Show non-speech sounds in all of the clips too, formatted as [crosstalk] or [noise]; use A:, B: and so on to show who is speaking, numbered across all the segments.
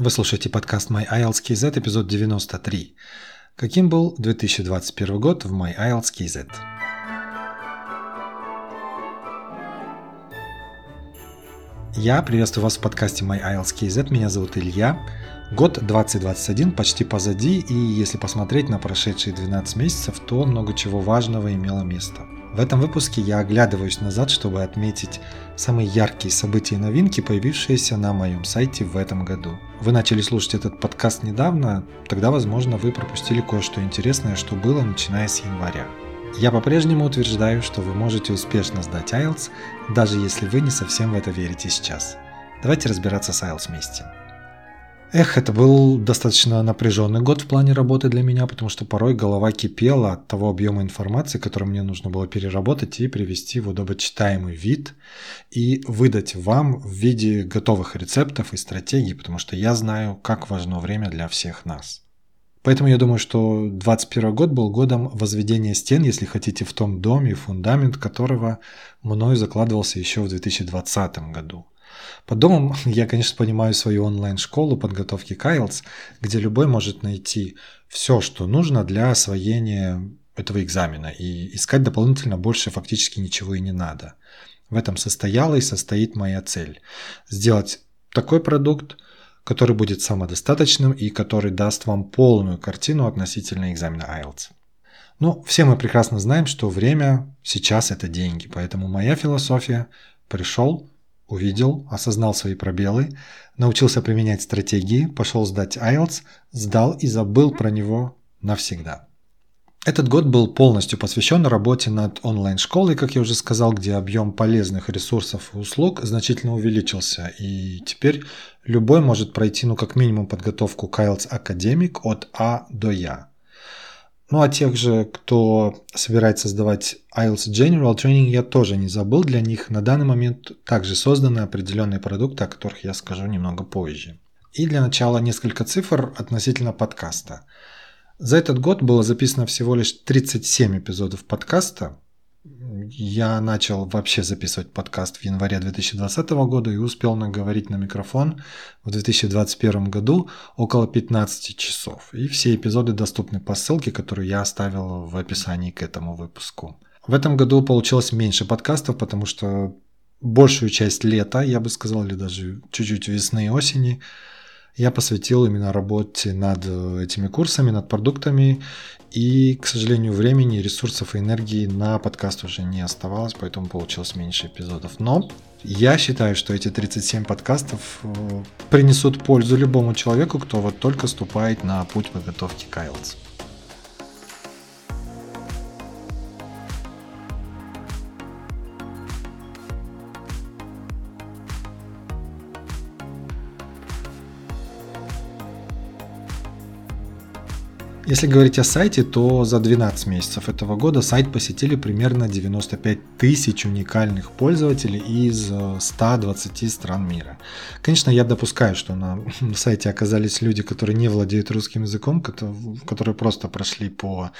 A: Вы слушаете подкаст My IELTS KZ, эпизод 93. Каким был 2021 год в My IELTS KZ? Я приветствую вас в подкасте My IELTS KZ. Меня зовут Илья. Год 2021 почти позади, и если посмотреть на прошедшие 12 месяцев, то много чего важного имело место – в этом выпуске я оглядываюсь назад, чтобы отметить самые яркие события и новинки, появившиеся на моем сайте в этом году. Вы начали слушать этот подкаст недавно, тогда, возможно, вы пропустили кое-что интересное, что было начиная с января. Я по-прежнему утверждаю, что вы можете успешно сдать IELTS, даже если вы не совсем в это верите сейчас. Давайте разбираться с IELTS вместе. Эх, это был достаточно напряженный год в плане работы для меня, потому что порой голова кипела от того объема информации, который мне нужно было переработать и привести в удобочитаемый вид и выдать вам в виде готовых рецептов и стратегий, потому что я знаю, как важно время для всех нас. Поэтому я думаю, что 2021 год был годом возведения стен, если хотите, в том доме, фундамент которого мною закладывался еще в 2020 году – под домом [laughs] я, конечно, понимаю свою онлайн-школу подготовки к IELTS, где любой может найти все, что нужно для освоения этого экзамена, и искать дополнительно больше фактически ничего и не надо. В этом состояла и состоит моя цель. Сделать такой продукт, который будет самодостаточным и который даст вам полную картину относительно экзамена IELTS. Ну, все мы прекрасно знаем, что время сейчас это деньги, поэтому моя философия – пришел, Увидел, осознал свои пробелы, научился применять стратегии, пошел сдать IELTS, сдал и забыл про него навсегда. Этот год был полностью посвящен работе над онлайн-школой, как я уже сказал, где объем полезных ресурсов и услуг значительно увеличился. И теперь любой может пройти, ну, как минимум, подготовку к IELTS Academic от А до Я. Ну а тех же, кто собирается сдавать IELTS General Training, я тоже не забыл. Для них на данный момент также созданы определенные продукты, о которых я скажу немного позже. И для начала несколько цифр относительно подкаста. За этот год было записано всего лишь 37 эпизодов подкаста, я начал вообще записывать подкаст в январе 2020 года и успел наговорить на микрофон в 2021 году около 15 часов. И все эпизоды доступны по ссылке, которую я оставил в описании к этому выпуску. В этом году получилось меньше подкастов, потому что большую часть лета, я бы сказал, или даже чуть-чуть весны и осени, я посвятил именно работе над этими курсами, над продуктами и, к сожалению, времени, ресурсов и энергии на подкаст уже не оставалось, поэтому получилось меньше эпизодов. Но я считаю, что эти 37 подкастов э, принесут пользу любому человеку, кто вот только ступает на путь подготовки к IELTS. Если говорить о сайте, то за 12 месяцев этого года сайт посетили примерно 95 тысяч уникальных пользователей из 120 э, стран мира. Конечно, я допускаю, что на [laughs] сайте оказались люди, которые не владеют русским языком, которые просто прошли по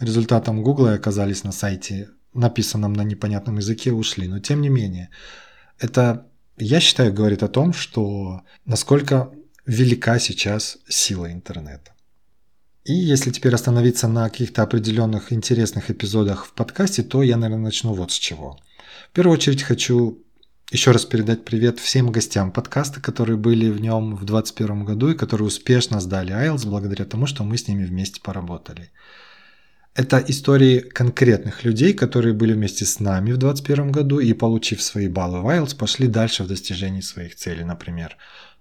A: результатам Google и оказались на сайте, написанном на непонятном языке, ушли. Но тем не менее, это, я считаю, говорит о том, что насколько велика сейчас сила интернета. И если теперь остановиться на каких-то определенных интересных эпизодах в подкасте, то я, наверное, начну вот с чего. В первую очередь хочу еще раз передать привет всем гостям подкаста, которые были в нем в 2021 году и которые успешно сдали IELTS благодаря тому, что мы с ними вместе поработали. Это истории конкретных людей, которые были вместе с нами в 2021 году и, получив свои баллы в IELTS, пошли дальше в достижении своих целей, например,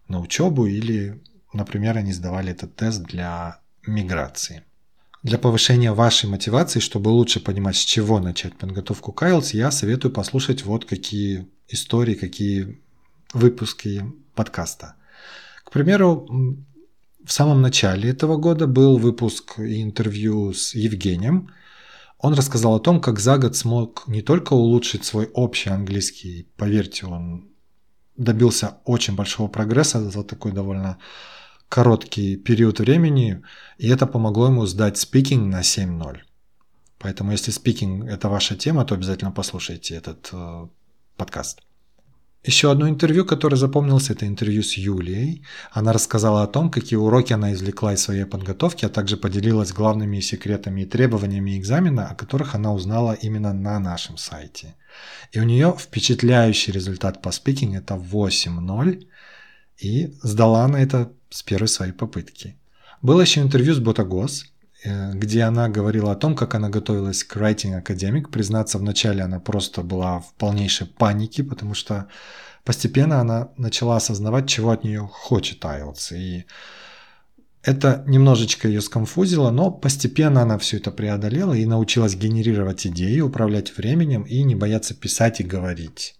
A: на учебу или, например, они сдавали этот тест для миграции. Для повышения вашей мотивации, чтобы лучше понимать, с чего начать подготовку к IELTS, я советую послушать вот какие истории, какие выпуски подкаста. К примеру, в самом начале этого года был выпуск интервью с Евгением. Он рассказал о том, как за год смог не только улучшить свой общий английский, поверьте, он добился очень большого прогресса за такой довольно короткий период времени, и это помогло ему сдать спикинг на 7.0. Поэтому если спикинг – это ваша тема, то обязательно послушайте этот э, подкаст. Еще одно интервью, которое запомнилось, это интервью с Юлией. Она рассказала о том, какие уроки она извлекла из своей подготовки, а также поделилась главными секретами и требованиями экзамена, о которых она узнала именно на нашем сайте. И у нее впечатляющий результат по спикинг – это 8.0, и сдала она это с первой своей попытки. Было еще интервью с Ботагос, э, где она говорила о том, как она готовилась к Writing Academic. Признаться, вначале она просто была в полнейшей панике, потому что постепенно она начала осознавать, чего от нее хочет IELTS. И это немножечко ее сконфузило, но постепенно она все это преодолела и научилась генерировать идеи, управлять временем и не бояться писать и говорить.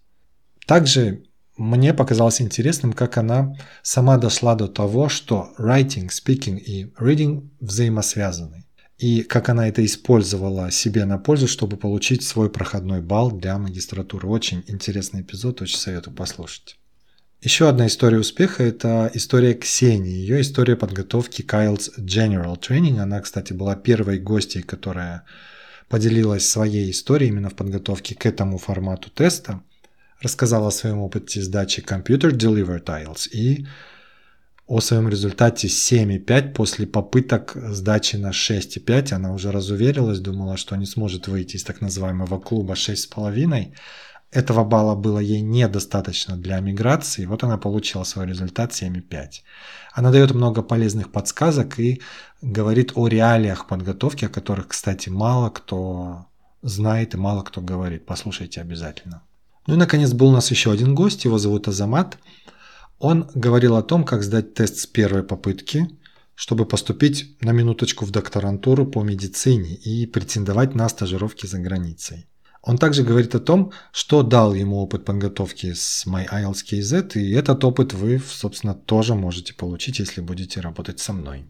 A: Также мне показалось интересным, как она сама дошла до того, что writing, speaking и reading взаимосвязаны. И как она это использовала себе на пользу, чтобы получить свой проходной балл для магистратуры. Очень интересный эпизод, очень советую послушать. Еще одна история успеха – это история Ксении. Ее история подготовки к IELTS General Training. Она, кстати, была первой гостьей, которая поделилась своей историей именно в подготовке к этому формату теста рассказала о своем опыте сдачи Computer Delivered IELTS и о своем результате 7,5 после попыток сдачи на 6,5. Она уже разуверилась, думала, что не сможет выйти из так называемого клуба 6,5. Этого балла было ей недостаточно для миграции, вот она получила свой результат 7,5. Она дает много полезных подсказок и говорит о реалиях подготовки, о которых, кстати, мало кто знает и мало кто говорит. Послушайте обязательно. Ну и, наконец, был у нас еще один гость, его зовут Азамат. Он говорил о том, как сдать тест с первой попытки, чтобы поступить на минуточку в докторантуру по медицине и претендовать на стажировки за границей. Он также говорит о том, что дал ему опыт подготовки с MyIELTS и этот опыт вы, собственно, тоже можете получить, если будете работать со мной.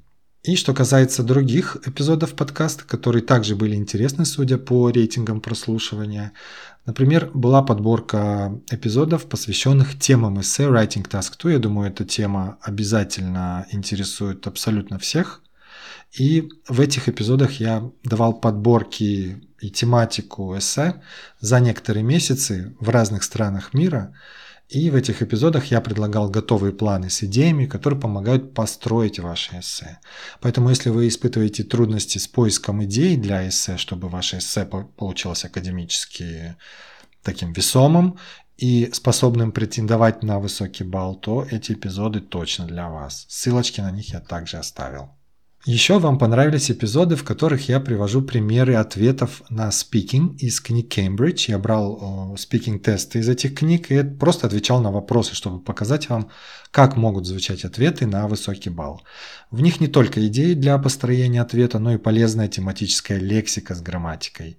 A: И что касается других эпизодов подкаста, которые также были интересны, судя по рейтингам прослушивания, например, была подборка эпизодов, посвященных темам эссе Writing Task 2. Я думаю, эта тема обязательно интересует абсолютно всех. И в этих эпизодах я давал подборки и тематику эссе за некоторые месяцы в разных странах мира – и в этих эпизодах я предлагал готовые планы с идеями, которые помогают построить ваше эссе. Поэтому если вы испытываете трудности с поиском идей для эссе, чтобы ваше эссе получилось академически таким весомым и способным претендовать на высокий балл, то эти эпизоды точно для вас. Ссылочки на них я также оставил. Еще вам понравились эпизоды, в которых я привожу примеры ответов на speaking из книг Cambridge. Я брал speaking тесты из этих книг и просто отвечал на вопросы, чтобы показать вам, как могут звучать ответы на высокий балл. В них не только идеи для построения ответа, но и полезная тематическая лексика с грамматикой.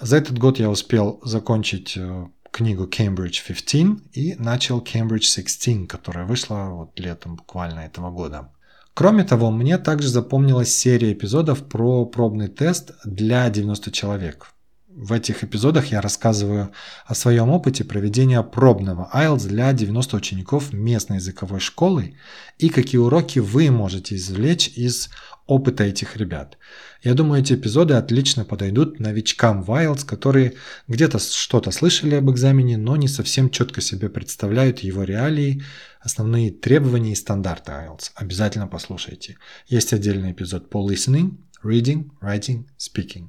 A: За этот год я успел закончить э, книгу Cambridge 15 и начал Cambridge 16, которая вышла вот летом буквально этого года. Кроме того, мне также запомнилась серия эпизодов про пробный тест для 90 человек. В этих эпизодах я рассказываю о своем опыте проведения пробного IELTS для 90 учеников местной языковой школы и какие уроки вы можете извлечь из опыта этих ребят. Я думаю, эти эпизоды отлично подойдут новичкам в IELTS, которые где-то что-то слышали об экзамене, но не совсем четко себе представляют его реалии, основные требования и стандарты IELTS. Обязательно послушайте. Есть отдельный эпизод по listening, reading, writing, speaking.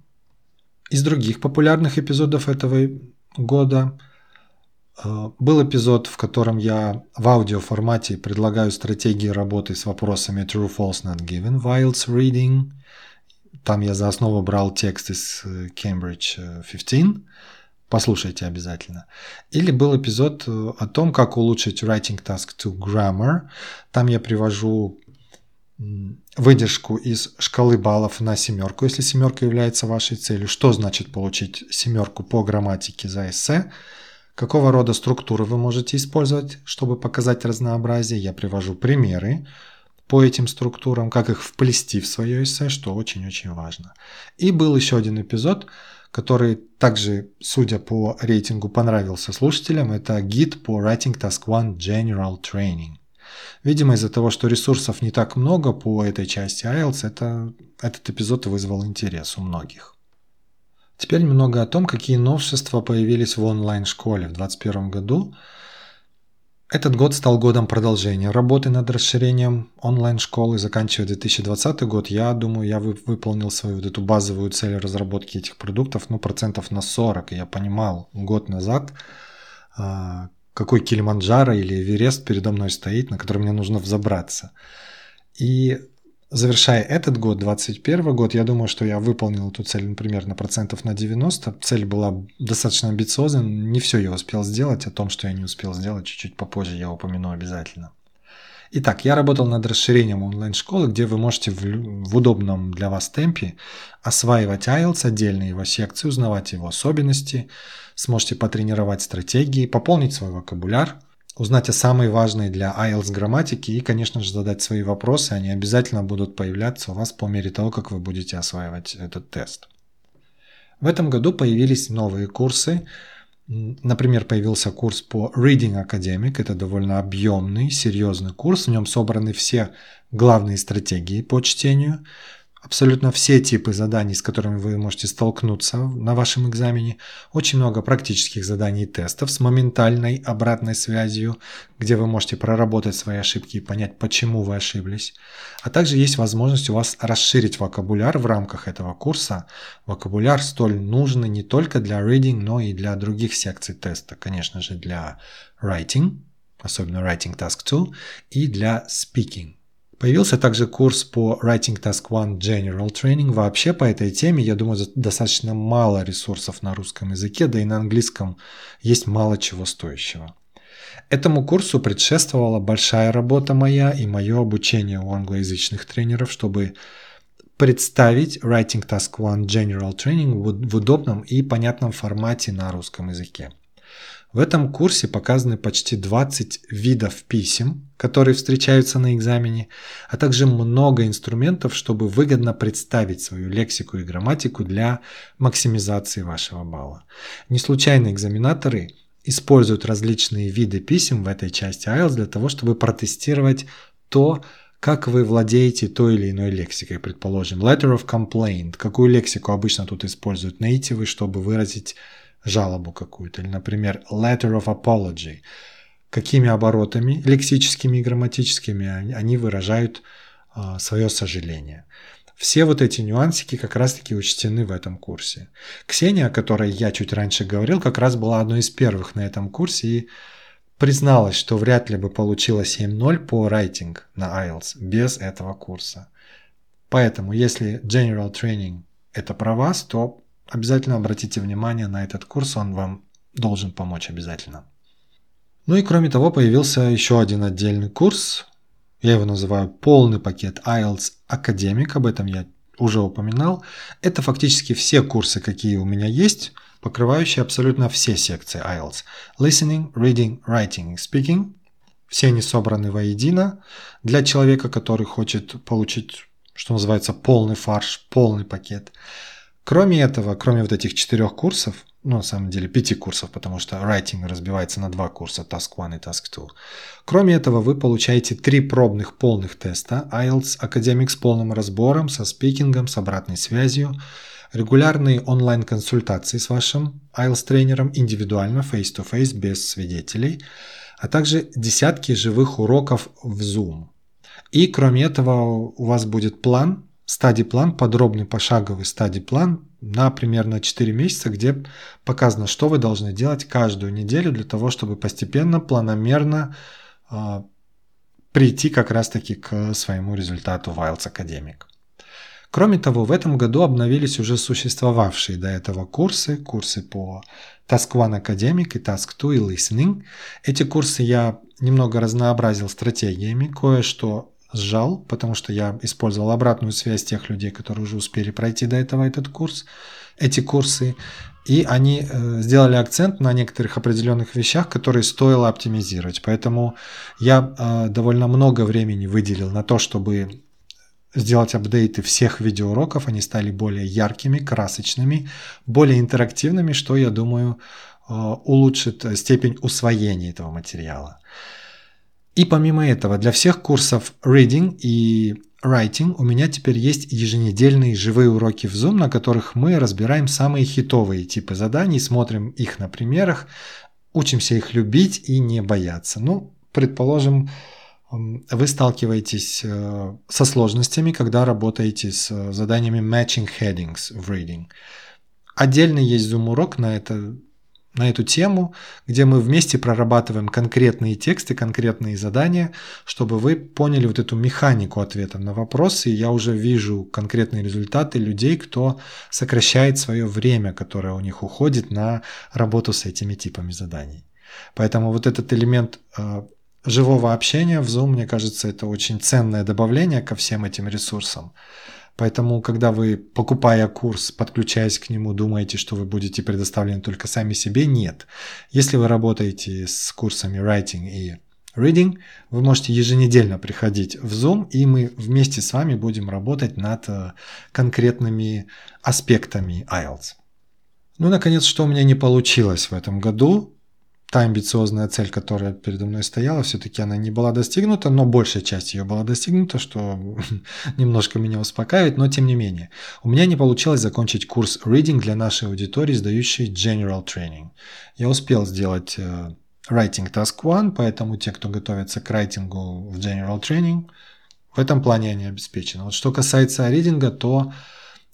A: Из других популярных эпизодов этого года э, был эпизод, в котором я в аудиоформате предлагаю стратегии работы с вопросами true, false, not given в IELTS reading. Там я за основу брал текст из э, Cambridge 15. Э, Послушайте обязательно. Или был эпизод о том, как улучшить writing task to grammar. Там я привожу выдержку из шкалы баллов на семерку, если семерка является вашей целью. Что значит получить семерку по грамматике за эссе? Какого рода структуры вы можете использовать, чтобы показать разнообразие? Я привожу примеры по этим структурам, как их вплести в свое эссе, что очень-очень важно. И был еще один эпизод, который также, судя по рейтингу, понравился слушателям. Это гид по Writing Task One General Training. Видимо, из-за того, что ресурсов не так много по этой части IELTS, это, этот эпизод вызвал интерес у многих. Теперь немного о том, какие новшества появились в онлайн-школе в 2021 году. Этот год стал годом продолжения работы над расширением онлайн-школы. Заканчивая 2020 год, я думаю, я выполнил свою вот эту базовую цель разработки этих продуктов, ну, процентов на 40. И я понимал год назад, а, какой Килиманджаро или Эверест передо мной стоит, на который мне нужно взобраться. И завершая этот год, 2021 год, я думаю, что я выполнил эту цель, например, на процентов на 90. Цель была достаточно амбициозной, не все я успел сделать, о том, что я не успел сделать, чуть-чуть попозже я упомяну обязательно. Итак, я работал над расширением онлайн-школы, где вы можете в, в удобном для вас темпе осваивать IELTS, отдельно его секции, узнавать его особенности, сможете потренировать стратегии, пополнить свой вокабуляр – узнать о самой важной для IELTS грамматике и, конечно же, задать свои вопросы. Они обязательно будут появляться у вас по мере того, как вы будете осваивать этот тест. В этом году появились новые курсы. Например, появился курс по Reading Academic. Это довольно объемный, серьезный курс. В нем собраны все главные стратегии по чтению абсолютно все типы заданий, с которыми вы можете столкнуться на вашем экзамене. Очень много практических заданий и тестов с моментальной обратной связью, где вы можете проработать свои ошибки и понять, почему вы ошиблись. А также есть возможность у вас расширить вокабуляр в рамках этого курса. Вокабуляр столь нужный не только для reading, но и для других секций теста. Конечно же, для writing, особенно writing task 2, и для speaking. Появился также курс по Writing Task One General Training. Вообще по этой теме, я думаю, достаточно мало ресурсов на русском языке, да и на английском есть мало чего стоящего. Этому курсу предшествовала большая работа моя и мое обучение у англоязычных тренеров, чтобы представить Writing Task One General Training в удобном и понятном формате на русском языке. В этом курсе показаны почти 20 видов писем, которые встречаются на экзамене, а также много инструментов, чтобы выгодно представить свою лексику и грамматику для максимизации вашего балла. Не случайно экзаменаторы используют различные виды писем в этой части IELTS для того, чтобы протестировать то, как вы владеете той или иной лексикой, предположим, letter of complaint, какую лексику обычно тут используют нейтивы, чтобы выразить жалобу какую-то, или, например, letter of apology, какими оборотами, лексическими и грамматическими, они выражают а, свое сожаление. Все вот эти нюансики как раз-таки учтены в этом курсе. Ксения, о которой я чуть раньше говорил, как раз была одной из первых на этом курсе и призналась, что вряд ли бы получила 7.0 по writing на IELTS без этого курса. Поэтому, если General Training это про вас, то обязательно обратите внимание на этот курс, он вам должен помочь обязательно. Ну и кроме того, появился еще один отдельный курс, я его называю полный пакет IELTS Academic, об этом я уже упоминал. Это фактически все курсы, какие у меня есть, покрывающие абсолютно все секции IELTS. Listening, Reading, Writing и Speaking. Все они собраны воедино для человека, который хочет получить, что называется, полный фарш, полный пакет. Кроме этого, кроме вот этих четырех курсов, ну, на самом деле, пяти курсов, потому что writing разбивается на два курса, Task 1 и Task 2. Кроме этого, вы получаете три пробных полных теста IELTS Academic с полным разбором, со спикингом, с обратной связью, регулярные онлайн-консультации с вашим IELTS-тренером индивидуально, face-to-face, без свидетелей, а также десятки живых уроков в Zoom. И кроме этого, у вас будет план стадий-план, подробный пошаговый стадий-план на примерно 4 месяца, где показано, что вы должны делать каждую неделю для того, чтобы постепенно, планомерно э, прийти как раз-таки к своему результату в IELTS Academic. Кроме того, в этом году обновились уже существовавшие до этого курсы, курсы по Task One Academic и Task 2 и Listening. Эти курсы я немного разнообразил стратегиями, кое-что сжал, потому что я использовал обратную связь тех людей, которые уже успели пройти до этого этот курс, эти курсы, и они э, сделали акцент на некоторых определенных вещах, которые стоило оптимизировать. Поэтому я э, довольно много времени выделил на то, чтобы сделать апдейты всех видеоуроков. Они стали более яркими, красочными, более интерактивными, что, я думаю, э, улучшит степень усвоения этого материала. И помимо этого, для всех курсов Reading и Writing у меня теперь есть еженедельные живые уроки в Zoom, на которых мы разбираем самые хитовые типы заданий, смотрим их на примерах, учимся их любить и не бояться. Ну, предположим, вы сталкиваетесь э, со сложностями, когда работаете с э, заданиями matching headings в reading. Отдельно есть Zoom урок на это на эту тему, где мы вместе прорабатываем конкретные тексты, конкретные задания, чтобы вы поняли вот эту механику ответа на вопросы. И я уже вижу конкретные результаты людей, кто сокращает свое время, которое у них уходит на работу с этими типами заданий. Поэтому вот этот элемент э, живого общения в Zoom, мне кажется, это очень ценное добавление ко всем этим ресурсам. Поэтому, когда вы, покупая курс, подключаясь к нему, думаете, что вы будете предоставлены только сами себе, нет. Если вы работаете с курсами Writing и Reading, вы можете еженедельно приходить в Zoom, и мы вместе с вами будем работать над э, конкретными аспектами IELTS. Ну, наконец, что у меня не получилось в этом году, та амбициозная цель, которая передо мной стояла, все-таки она не была достигнута, но большая часть ее была достигнута, что [laughs] немножко меня успокаивает, но тем не менее. У меня не получилось закончить курс Reading для нашей аудитории, сдающей General Training. Я успел сделать uh, Writing Task One, поэтому те, кто готовится к райтингу в General Training, в этом плане они обеспечены. Вот что касается ридинга, то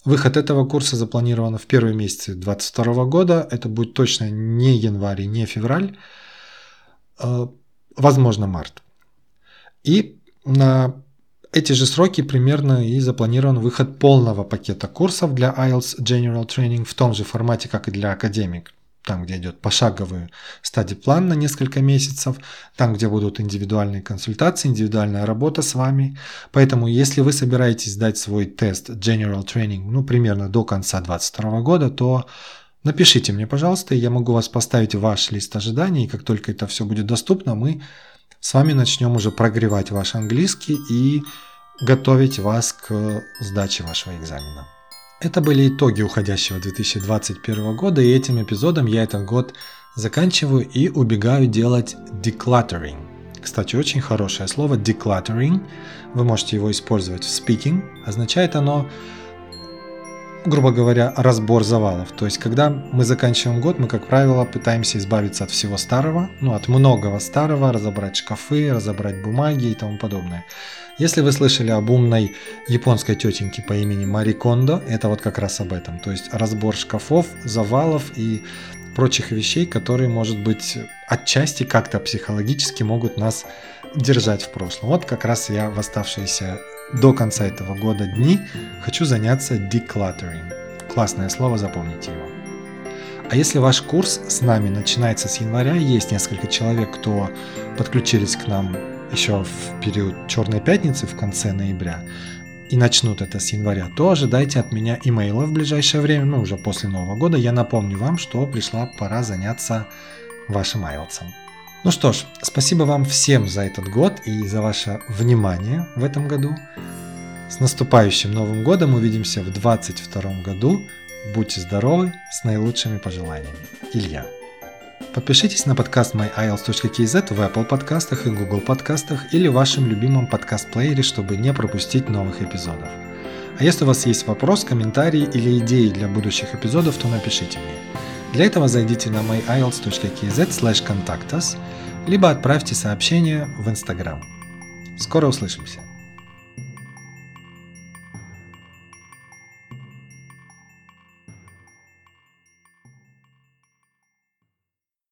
A: Выход этого курса запланирован в первые месяцы 2022 года. Это будет точно не январь не февраль, а, возможно, март. И на эти же сроки примерно и запланирован выход полного пакета курсов для IELTS General Training в том же формате, как и для академик там, где идет пошаговый стадий-план на несколько месяцев, там, где будут индивидуальные консультации, индивидуальная работа с вами. Поэтому, если вы собираетесь сдать свой тест General Training, ну, примерно до конца 2022 года, то напишите мне, пожалуйста, и я могу вас поставить в ваш лист ожиданий, и как только это все будет доступно, мы с вами начнем уже прогревать ваш английский и готовить вас к сдаче вашего экзамена. Это были итоги уходящего 2021 года, и этим эпизодом я этот год заканчиваю и убегаю делать decluttering. Кстати, очень хорошее слово decluttering. Вы можете его использовать в speaking. Означает оно, грубо говоря, разбор завалов. То есть, когда мы заканчиваем год, мы, как правило, пытаемся избавиться от всего старого, ну, от многого старого, разобрать шкафы, разобрать бумаги и тому подобное. Если вы слышали об умной японской тетеньке по имени Мари Кондо, это вот как раз об этом. То есть разбор шкафов, завалов и прочих вещей, которые, может быть, отчасти как-то психологически могут нас держать в прошлом. Вот как раз я в оставшиеся до конца этого года дни хочу заняться decluttering. Классное слово, запомните его. А если ваш курс с нами начинается с января, есть несколько человек, кто подключились к нам еще в период Черной Пятницы в конце ноября, и начнут это с января, то ожидайте от меня имейла в ближайшее время, ну уже после Нового года. Я напомню вам, что пришла пора заняться вашим IELTS. Ну что ж, спасибо вам всем за этот год и за ваше внимание в этом году. С наступающим Новым годом увидимся в 2022 году. Будьте здоровы, с наилучшими пожеланиями. Илья. Подпишитесь на подкаст myiles.kz в Apple подкастах и Google подкастах или вашем любимом подкаст-плеере, чтобы не пропустить новых эпизодов. А если у вас есть вопрос, комментарий или идеи для будущих эпизодов, то напишите мне. Для этого зайдите на myiles.kz slash contactus, либо отправьте сообщение в Instagram. Скоро услышимся!